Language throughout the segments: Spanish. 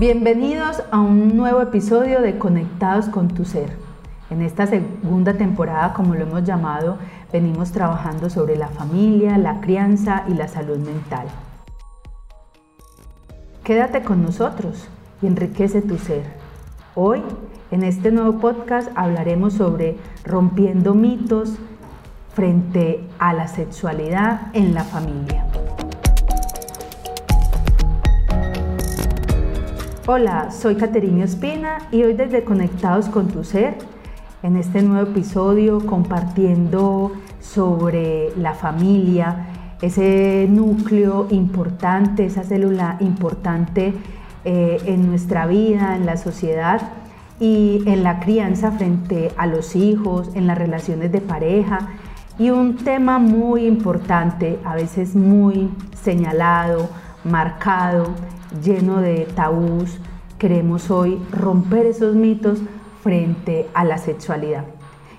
Bienvenidos a un nuevo episodio de Conectados con tu Ser. En esta segunda temporada, como lo hemos llamado, venimos trabajando sobre la familia, la crianza y la salud mental. Quédate con nosotros y enriquece tu ser. Hoy, en este nuevo podcast, hablaremos sobre rompiendo mitos frente a la sexualidad en la familia. Hola, soy Caterina Espina y hoy desde Conectados con tu Ser, en este nuevo episodio compartiendo sobre la familia, ese núcleo importante, esa célula importante eh, en nuestra vida, en la sociedad y en la crianza frente a los hijos, en las relaciones de pareja. Y un tema muy importante, a veces muy señalado, marcado, lleno de tabús, queremos hoy romper esos mitos frente a la sexualidad.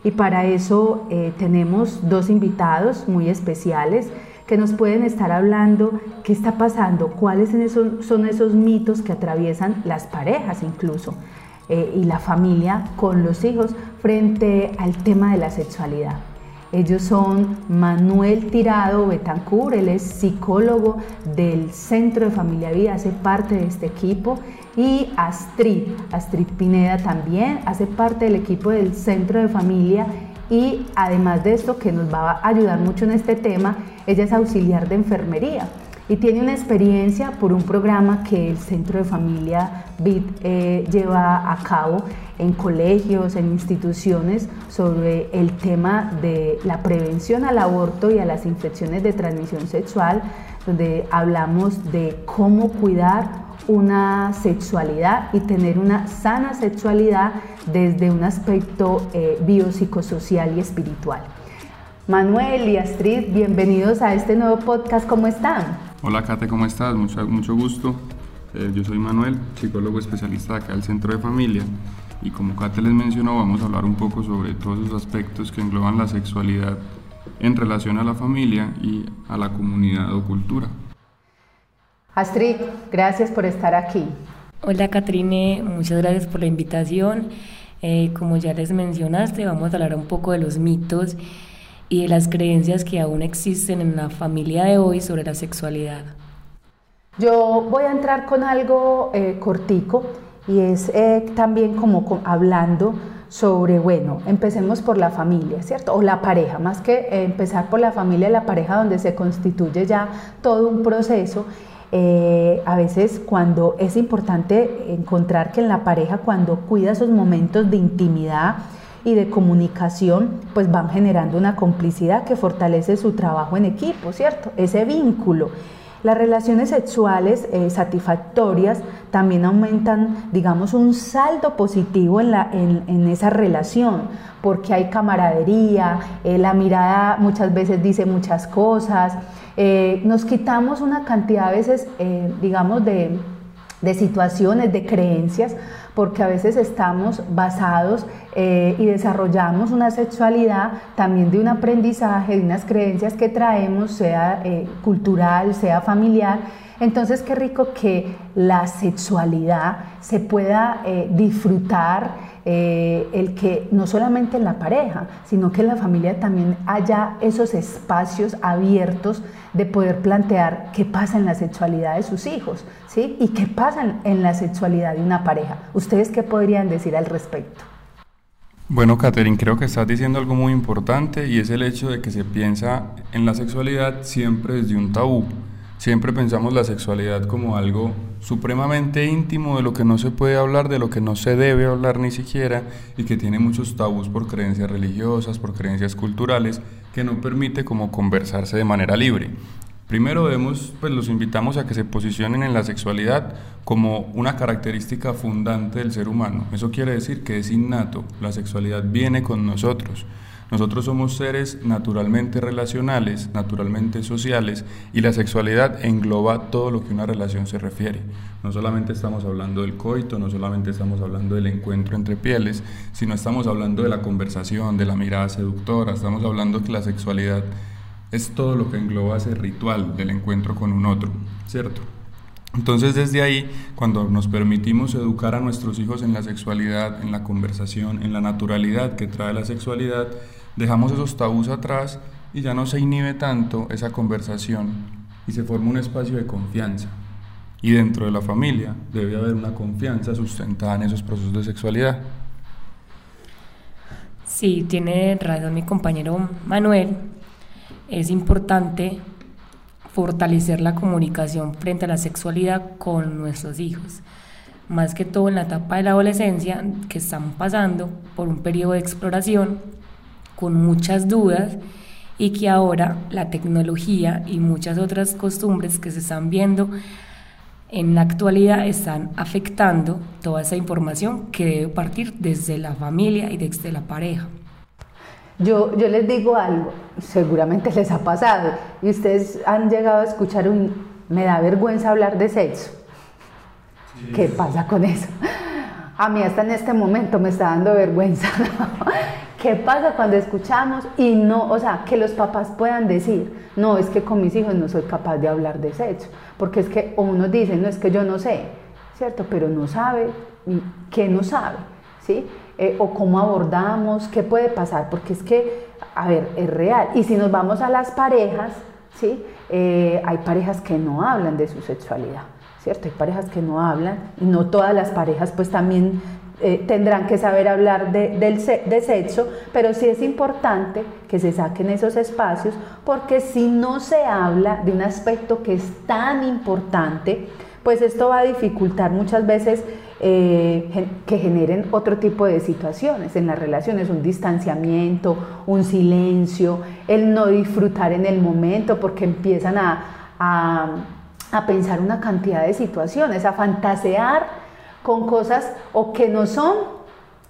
Y para eso eh, tenemos dos invitados muy especiales que nos pueden estar hablando qué está pasando, cuáles son esos mitos que atraviesan las parejas incluso eh, y la familia con los hijos frente al tema de la sexualidad. Ellos son Manuel Tirado Betancur, él es psicólogo del Centro de Familia Vida, hace parte de este equipo, y Astrid, Astrid Pineda también hace parte del equipo del Centro de Familia y además de esto que nos va a ayudar mucho en este tema, ella es auxiliar de enfermería y tiene una experiencia por un programa que el Centro de Familia BIT eh, lleva a cabo en colegios, en instituciones, sobre el tema de la prevención al aborto y a las infecciones de transmisión sexual, donde hablamos de cómo cuidar una sexualidad y tener una sana sexualidad desde un aspecto eh, biopsicosocial y espiritual. Manuel y Astrid, bienvenidos a este nuevo podcast, ¿cómo están? Hola Kate, ¿cómo estás? Mucho, mucho gusto. Eh, yo soy Manuel, psicólogo especialista acá del Centro de Familia y como Kate les mencionó vamos a hablar un poco sobre todos los aspectos que engloban la sexualidad en relación a la familia y a la comunidad o cultura. Astrid, gracias por estar aquí. Hola Catrine, muchas gracias por la invitación. Eh, como ya les mencionaste, vamos a hablar un poco de los mitos y de las creencias que aún existen en la familia de hoy sobre la sexualidad. Yo voy a entrar con algo eh, cortico y es eh, también como hablando sobre, bueno, empecemos por la familia, ¿cierto? O la pareja, más que empezar por la familia, la pareja donde se constituye ya todo un proceso. Eh, a veces cuando es importante encontrar que en la pareja, cuando cuida esos momentos de intimidad, y de comunicación, pues van generando una complicidad que fortalece su trabajo en equipo, ¿cierto? Ese vínculo. Las relaciones sexuales eh, satisfactorias también aumentan, digamos, un saldo positivo en, la, en, esa relación, porque hay camaradería, eh, la mirada muchas veces dice muchas cosas, eh, nos quitamos una cantidad a veces, digamos, de, de situaciones, de creencias, porque a veces estamos basados eh, y desarrollamos una sexualidad también de un aprendizaje, de unas creencias que traemos, sea eh, cultural, sea familiar. Entonces, qué rico que la sexualidad se pueda eh, disfrutar, el que no solamente en la pareja, sino que en la familia también haya esos espacios abiertos de poder plantear qué pasa en la sexualidad de sus hijos, ¿sí? Y qué pasa en la sexualidad de una pareja. ¿Ustedes qué podrían decir al respecto? Bueno, Catherine, creo que estás diciendo algo muy importante y es el hecho de que se piensa en la sexualidad siempre desde un tabú. Siempre pensamos la sexualidad como algo supremamente íntimo, de lo que no se puede hablar, de lo que no se debe hablar ni siquiera, y que tiene muchos tabús por creencias religiosas, por creencias culturales, que no permite como conversarse de manera libre. Primero vemos, pues los invitamos a que se posicionen en la sexualidad como una característica fundante del ser humano. Eso quiere decir que es innato, la sexualidad viene con nosotros. Nosotros somos seres naturalmente relacionales, naturalmente sociales, y la sexualidad engloba todo lo que una relación se refiere. No solamente estamos hablando del coito, no solamente estamos hablando del encuentro entre pieles, sino estamos hablando de la conversación, de la mirada seductora, estamos hablando que la sexualidad es todo lo que engloba ese ritual del encuentro con un otro, ¿cierto? Entonces desde ahí, cuando nos permitimos educar a nuestros hijos en la sexualidad, en la conversación, en la naturalidad que trae la sexualidad, dejamos esos tabús atrás y ya no se inhibe tanto esa conversación y se forma un espacio de confianza. Y dentro de la familia debe haber una confianza sustentada en esos procesos de sexualidad. Sí, tiene razón mi compañero Manuel. Es importante fortalecer la comunicación frente a la sexualidad con nuestros hijos, más que todo en la etapa de la adolescencia, que están pasando por un periodo de exploración con muchas dudas y que ahora la tecnología y muchas otras costumbres que se están viendo en la actualidad están afectando toda esa información que debe partir desde la familia y desde la pareja. Yo, yo les digo algo, seguramente les ha pasado, y ustedes han llegado a escuchar un, me da vergüenza hablar de sexo. ¿Qué pasa con eso? A mí hasta en este momento me está dando vergüenza. ¿Qué pasa cuando escuchamos y no, o sea, que los papás puedan decir, no, es que con mis hijos no soy capaz de hablar de sexo? Porque es que uno dice, no, es que yo no sé, ¿cierto? Pero no sabe, ¿qué no sabe? ¿Sí? Eh, o cómo abordamos, qué puede pasar, porque es que, a ver, es real. Y si nos vamos a las parejas, ¿sí? Eh, hay parejas que no hablan de su sexualidad, ¿cierto? Hay parejas que no hablan y no todas las parejas pues también eh, tendrán que saber hablar de, sexo, pero sí es importante que se saquen esos espacios porque si no se habla de un aspecto que es tan importante, pues esto va a dificultar muchas veces eh, que generen otro tipo de situaciones en las relaciones, un distanciamiento, un silencio, el no disfrutar en el momento porque empiezan a, a, pensar una cantidad de situaciones, a fantasear con cosas o que no son,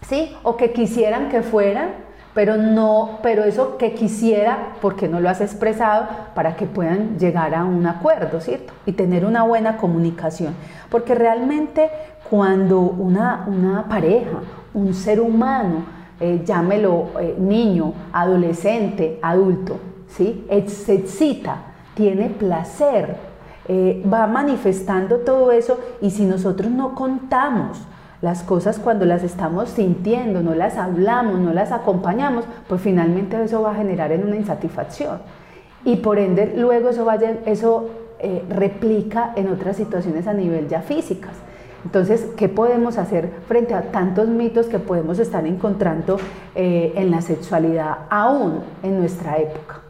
¿sí? O que quisieran que fueran, pero no, pero eso que quisiera, porque no lo has expresado, para que puedan llegar a un acuerdo, ¿cierto? Y tener una buena comunicación. Porque realmente cuando una, una pareja, un ser humano, eh, llámelo eh, niño, adolescente, adulto, ¿sí? excita, tiene placer, eh, va manifestando todo eso y si nosotros no contamos las cosas cuando las estamos sintiendo, no las hablamos, no las acompañamos, pues finalmente eso va a generar en una insatisfacción. Y por ende luego eso, vaya, eso replica en otras situaciones a nivel ya físicas. Entonces, ¿qué podemos hacer frente a tantos mitos que podemos estar encontrando eh, en la sexualidad aún en nuestra época?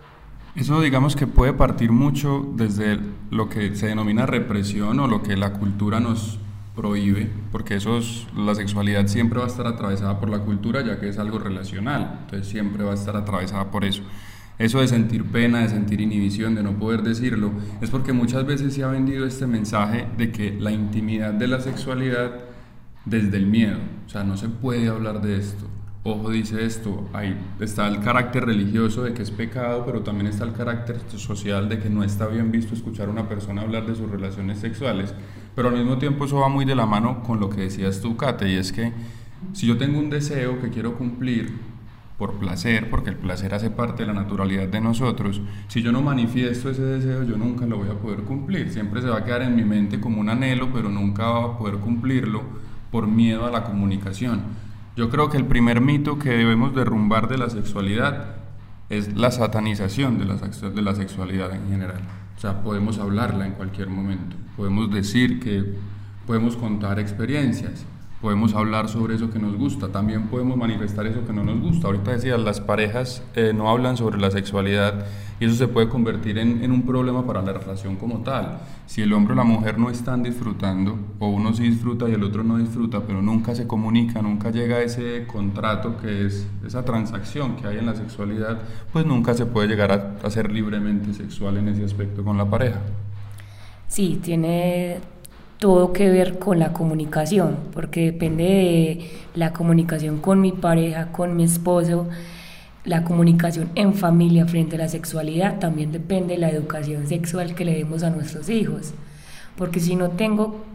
Eso digamos que puede partir mucho desde lo que se denomina represión o lo que la cultura nos prohíbe, porque eso la sexualidad siempre va a estar atravesada por la cultura ya que es algo relacional, entonces siempre va a estar atravesada por eso. Eso de sentir pena, de sentir inhibición, de no poder decirlo, es porque muchas veces se ha vendido este mensaje de que la intimidad de la sexualidad desde el miedo, o sea, no se puede hablar de esto. Ojo dice esto, ahí está el carácter religioso de que es pecado, pero también está el carácter social de que no está bien visto escuchar a una persona hablar de sus relaciones sexuales, pero al mismo tiempo eso va muy de la mano con lo que decías tú, Kate, y es que si yo tengo un deseo que quiero cumplir, por placer, porque el placer hace parte de la naturalidad de nosotros, si yo no manifiesto ese deseo, yo nunca lo voy a poder cumplir. Siempre se va a quedar en mi mente como un anhelo, pero nunca va a poder cumplirlo por miedo a la comunicación. Yo creo que el primer mito que debemos derrumbar de la sexualidad es la satanización de la, de la sexualidad en general. O sea, podemos hablarla en cualquier momento, podemos decir que podemos contar experiencias, podemos hablar sobre eso que nos gusta, también podemos manifestar eso que no nos gusta. Ahorita decía, las parejas eh, no hablan sobre la sexualidad y eso se puede convertir en, en, un problema para la relación como tal. Si el hombre o la mujer no están disfrutando, o uno sí disfruta y el otro no disfruta, pero nunca se comunica, nunca llega a ese contrato que es esa transacción que hay en la sexualidad, pues nunca se puede llegar a, a ser libremente sexual en ese aspecto con la pareja. Sí, tiene todo que ver con la comunicación, porque depende de la comunicación con mi pareja, con mi esposo, la comunicación en familia frente a la sexualidad, también depende de la educación sexual que le demos a nuestros hijos, porque si no tengo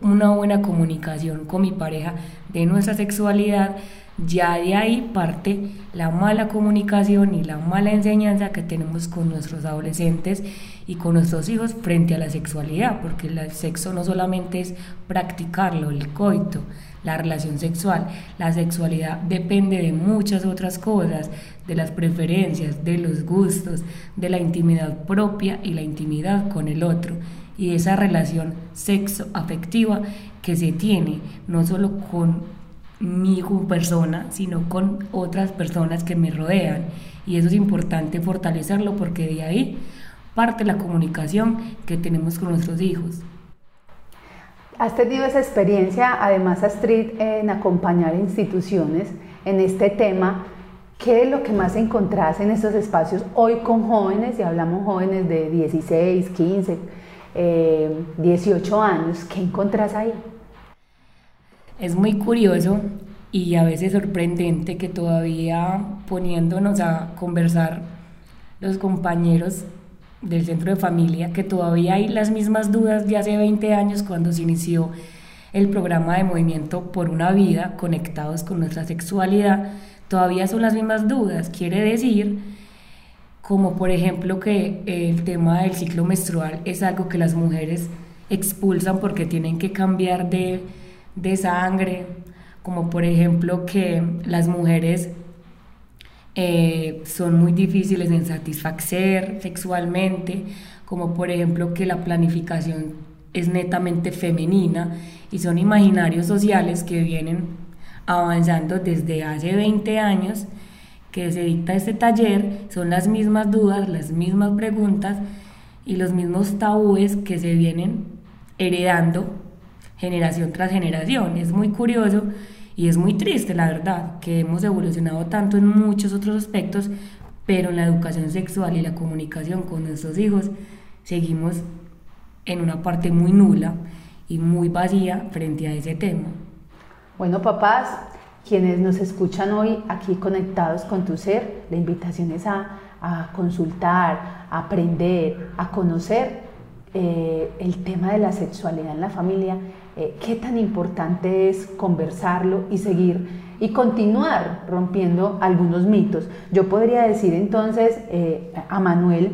una buena comunicación con mi pareja de nuestra sexualidad, ya de ahí parte la mala comunicación y la mala enseñanza que tenemos con nuestros adolescentes y con nuestros hijos frente a la sexualidad, porque el sexo no solamente es practicarlo, el coito, la relación sexual, la sexualidad depende de muchas otras cosas, de las preferencias, de los gustos, de la intimidad propia y la intimidad con el otro y esa relación sexo afectiva que se tiene no solo con mi persona, sino con otras personas que me rodean. Y eso es importante fortalecerlo porque de ahí parte la comunicación que tenemos con nuestros hijos. Has tenido esa experiencia, además, Astrid, en acompañar instituciones en este tema. ¿Qué es lo que más encontrás en estos espacios hoy con jóvenes? Y hablamos jóvenes de 16, 15, 18 años. ¿Qué encontrás ahí? Es muy curioso y a veces sorprendente que todavía poniéndonos a conversar los compañeros del centro de familia, que todavía hay las mismas dudas de hace 20 años cuando se inició el programa de movimiento por una vida conectados con nuestra sexualidad, todavía son las mismas dudas. Quiere decir, como por ejemplo que el tema del ciclo menstrual es algo que las mujeres expulsan porque tienen que cambiar de, de sangre, como por ejemplo que las mujeres eh, son muy difíciles en satisfacer sexualmente, como por ejemplo que la planificación es netamente femenina y son imaginarios sociales que vienen avanzando desde hace 20 años que se dicta este taller, son las mismas dudas, las mismas preguntas y los mismos tabúes que se vienen heredando generación tras generación. Es muy curioso y es muy triste, la verdad, que hemos evolucionado tanto en muchos otros aspectos, pero en la educación sexual y la comunicación con nuestros hijos seguimos en una parte muy nula y muy vacía frente a ese tema. Bueno, papás, quienes nos escuchan hoy aquí conectados con tu ser, la invitación es a, consultar, a aprender, a conocer eh, el tema de la sexualidad en la familia eh, qué tan importante es conversarlo y seguir y continuar rompiendo algunos mitos. Yo podría decir entonces eh, a Manuel,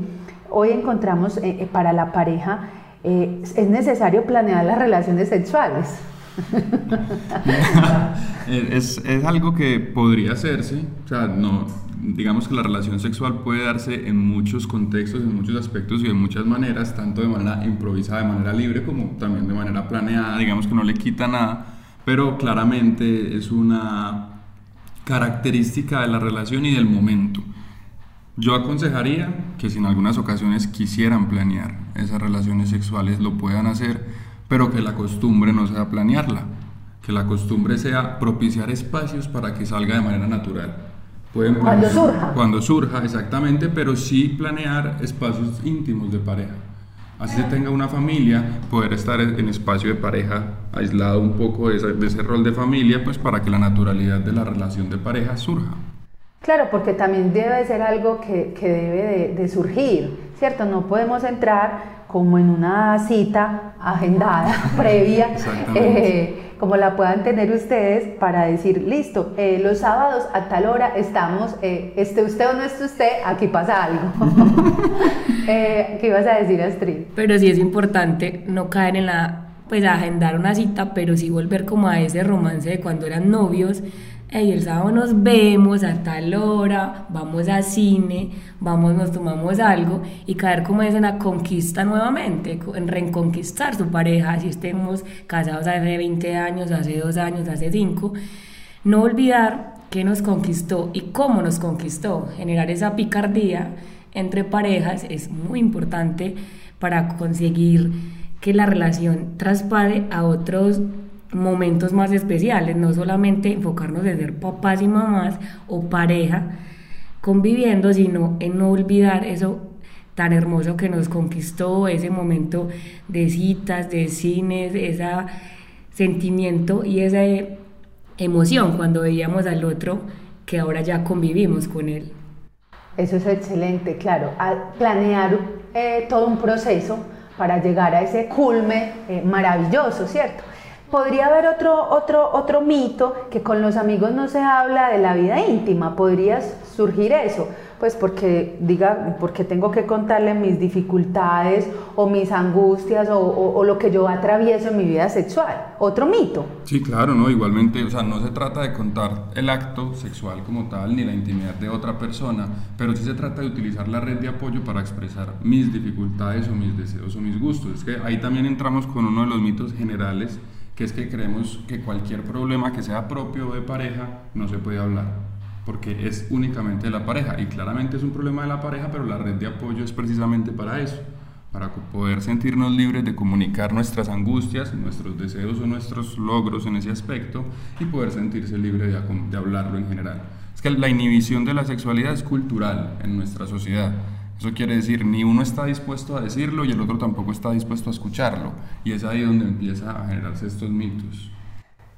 hoy encontramos eh, para la pareja, es necesario planear las relaciones sexuales. es, es, algo que podría hacerse, o sea, no, digamos que la relación sexual puede darse en muchos contextos, en muchos aspectos y de muchas maneras, tanto de manera improvisada, de manera libre, como también de manera planeada, digamos que no le quita nada, pero claramente es una característica de la relación y del momento. Yo aconsejaría que si en algunas ocasiones quisieran planear esas relaciones sexuales, lo puedan hacer, pero que la costumbre no sea planearla, que la costumbre sea propiciar espacios para que salga de manera natural cuando surja. Cuando surja, exactamente, pero sí planear espacios íntimos de pareja. Así se tenga una familia, poder estar en espacio de pareja aislado un poco de ese, rol de familia, pues para que la naturalidad de la relación de pareja surja. Claro, porque también debe ser algo que, que debe de, surgir, ¿cierto? No podemos entrar como en una cita agendada previa. Eh, como la puedan tener ustedes para decir, listo, eh, los sábados a tal hora estamos, eh, esté usted o no esté usted, aquí pasa algo. eh, ¿Qué ibas a decir, Astrid? Pero sí es importante no caer en la, pues agendar una cita, pero sí volver como a ese romance de cuando eran novios, hey, el sábado nos vemos a tal hora, vamos a cine, vamos, nos tomamos algo y caer como es en la conquista nuevamente, en reconquistar su pareja, si estemos casados hace 20 años, hace 2 años, hace 5, no olvidar qué nos conquistó y cómo nos conquistó, generar esa picardía entre parejas es muy importante para conseguir que la relación traspade a otros momentos más especiales, no solamente enfocarnos en ser papás y mamás o pareja conviviendo, sino en no olvidar eso tan hermoso que nos conquistó, ese momento de citas, de cines, ese sentimiento y esa emoción cuando veíamos al otro que ahora ya convivimos con él. Eso es excelente, claro. planear eh, todo un proceso para llegar a ese culme eh, maravilloso, ¿cierto? Podría haber otro, otro, otro mito que con los amigos no se habla de la vida íntima, podría surgir eso pues porque diga, porque tengo que contarle mis dificultades o mis angustias o, lo que yo atravieso en mi vida sexual. Otro mito. Sí, claro, ¿no? Igualmente, o sea, no se trata de contar el acto sexual como tal, ni la intimidad de otra persona, pero sí se trata de utilizar la red de apoyo para expresar mis dificultades o mis deseos o mis gustos. Es que ahí también entramos con uno de los mitos generales, que es que creemos que cualquier problema que sea propio de pareja no se puede hablar porque es únicamente de la pareja y claramente es un problema de la pareja, pero la red de apoyo es precisamente para eso, para poder sentirnos libres de comunicar nuestras angustias, nuestros deseos o nuestros logros en ese aspecto y poder sentirse libre de, de hablarlo en general. Es que la inhibición de la sexualidad es cultural en nuestra sociedad. Eso quiere decir, ni uno está dispuesto a decirlo y el otro tampoco está dispuesto a escucharlo. Y es ahí donde empieza a generarse estos mitos.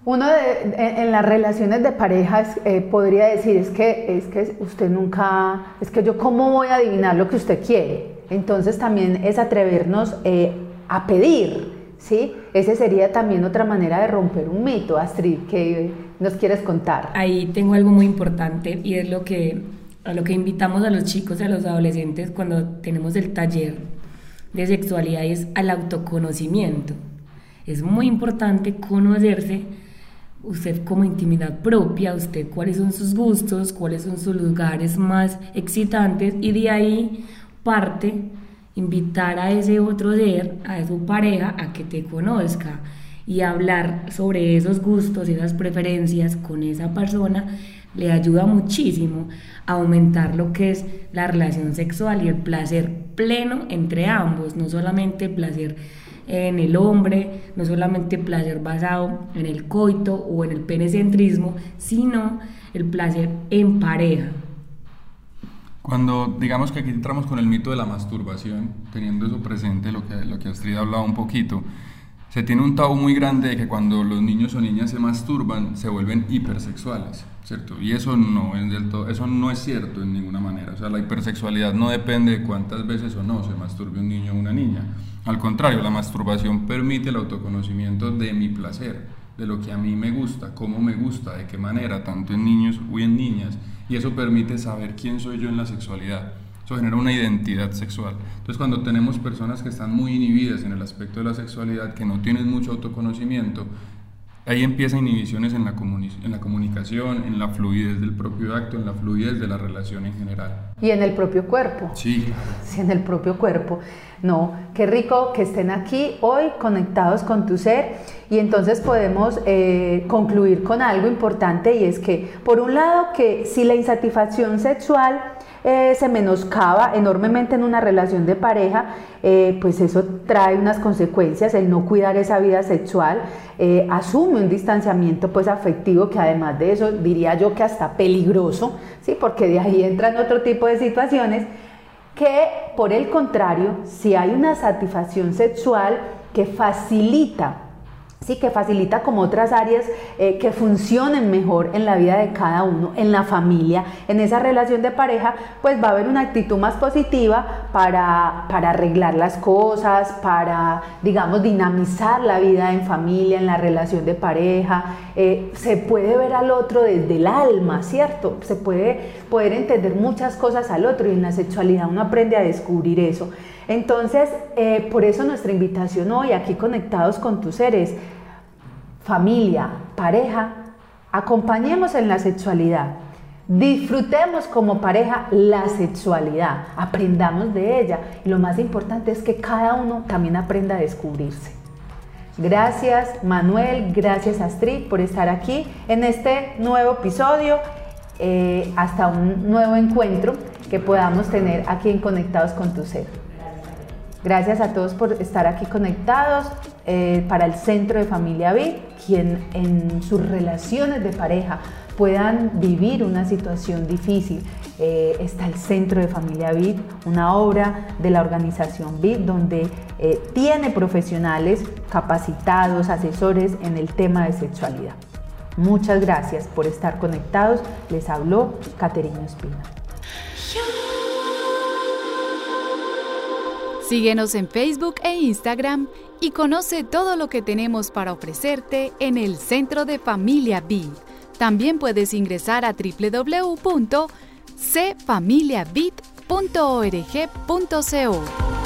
Uno de, en, las relaciones de parejas eh, podría decir es que, es que usted nunca, es que yo cómo voy a adivinar lo que usted quiere. Entonces también es atrevernos eh, a pedir, ¿sí? Ese sería también otra manera de romper un mito. Astrid, ¿qué nos quieres contar? Ahí tengo algo muy importante y es lo que, a lo que invitamos a los chicos y a los adolescentes cuando tenemos el taller de sexualidad y es al autoconocimiento. Es muy importante conocerse usted como intimidad propia, usted cuáles son sus gustos, cuáles son sus lugares más excitantes y de ahí parte invitar a ese otro ser, a su pareja, a que te conozca y hablar sobre esos gustos, esas preferencias con esa persona le ayuda muchísimo a aumentar lo que es la relación sexual y el placer pleno entre ambos, no solamente el placer en el hombre, no solamente placer basado en el coito o en el penecentrismo, sino el placer en pareja. Cuando digamos que aquí entramos con el mito de la masturbación, teniendo eso presente, lo que, lo que Astrid ha hablado un poquito, se tiene un tabú muy grande de que cuando los niños o niñas se masturban se vuelven hipersexuales, ¿cierto? Y eso no es del todo, eso no es cierto en ninguna manera. O sea, la hipersexualidad no depende de cuántas veces o no se masturbe un niño o una niña. Al contrario, la masturbación permite el autoconocimiento de mi placer, de lo que a mí me gusta, cómo me gusta, de qué manera, tanto en niños o en niñas, y eso permite saber quién soy yo en la sexualidad genera una identidad sexual. Entonces cuando tenemos personas que están muy inhibidas en el aspecto de la sexualidad, que no tienen mucho autoconocimiento, ahí empiezan inhibiciones en la, en la comunicación, en la fluidez del propio acto, en la fluidez de la relación en general. Y en el propio cuerpo. Sí. Sí, en el propio cuerpo. No, qué rico que estén aquí hoy conectados con tu ser y entonces podemos eh, concluir con algo importante y es que, por un lado, que si la insatisfacción sexual eh, se menoscaba enormemente en una relación de pareja, eh, pues eso trae unas consecuencias, el no cuidar esa vida sexual, eh, asume un distanciamiento pues afectivo que además de eso diría yo que hasta peligroso, ¿sí? porque de ahí entran otro tipo de situaciones que por el contrario, si hay una satisfacción sexual que facilita sí que facilita como otras áreas eh, que funcionen mejor en la vida de cada uno, en la familia, en esa relación de pareja, pues va a haber una actitud más positiva para, para arreglar las cosas, para, digamos, dinamizar la vida en familia, en la relación de pareja. Eh, se puede ver al otro desde el alma, ¿cierto? Se puede poder entender muchas cosas al otro y en la sexualidad uno aprende a descubrir eso. Entonces, eh, por eso nuestra invitación hoy, aquí conectados con tus seres, familia, pareja, acompañemos en la sexualidad. Disfrutemos como pareja la sexualidad, aprendamos de ella y lo más importante es que cada uno también aprenda a descubrirse. Gracias Manuel, gracias Astrid por estar aquí en este nuevo episodio. Eh, hasta un nuevo encuentro que podamos tener aquí en Conectados con tu Ser. Gracias a todos por estar aquí conectados eh, para el Centro de Familia Vid, quien en sus relaciones de pareja puedan vivir una situación difícil. Eh, está el Centro de Familia Vid, una obra de la organización Vid, donde eh, tiene profesionales capacitados, asesores en el tema de sexualidad. Muchas gracias por estar conectados. Les habló Caterina Espina. Síguenos en Facebook e Instagram y conoce todo lo que tenemos para ofrecerte en el Centro de Familia BID. También puedes ingresar a www.cfamiliabit.org.co.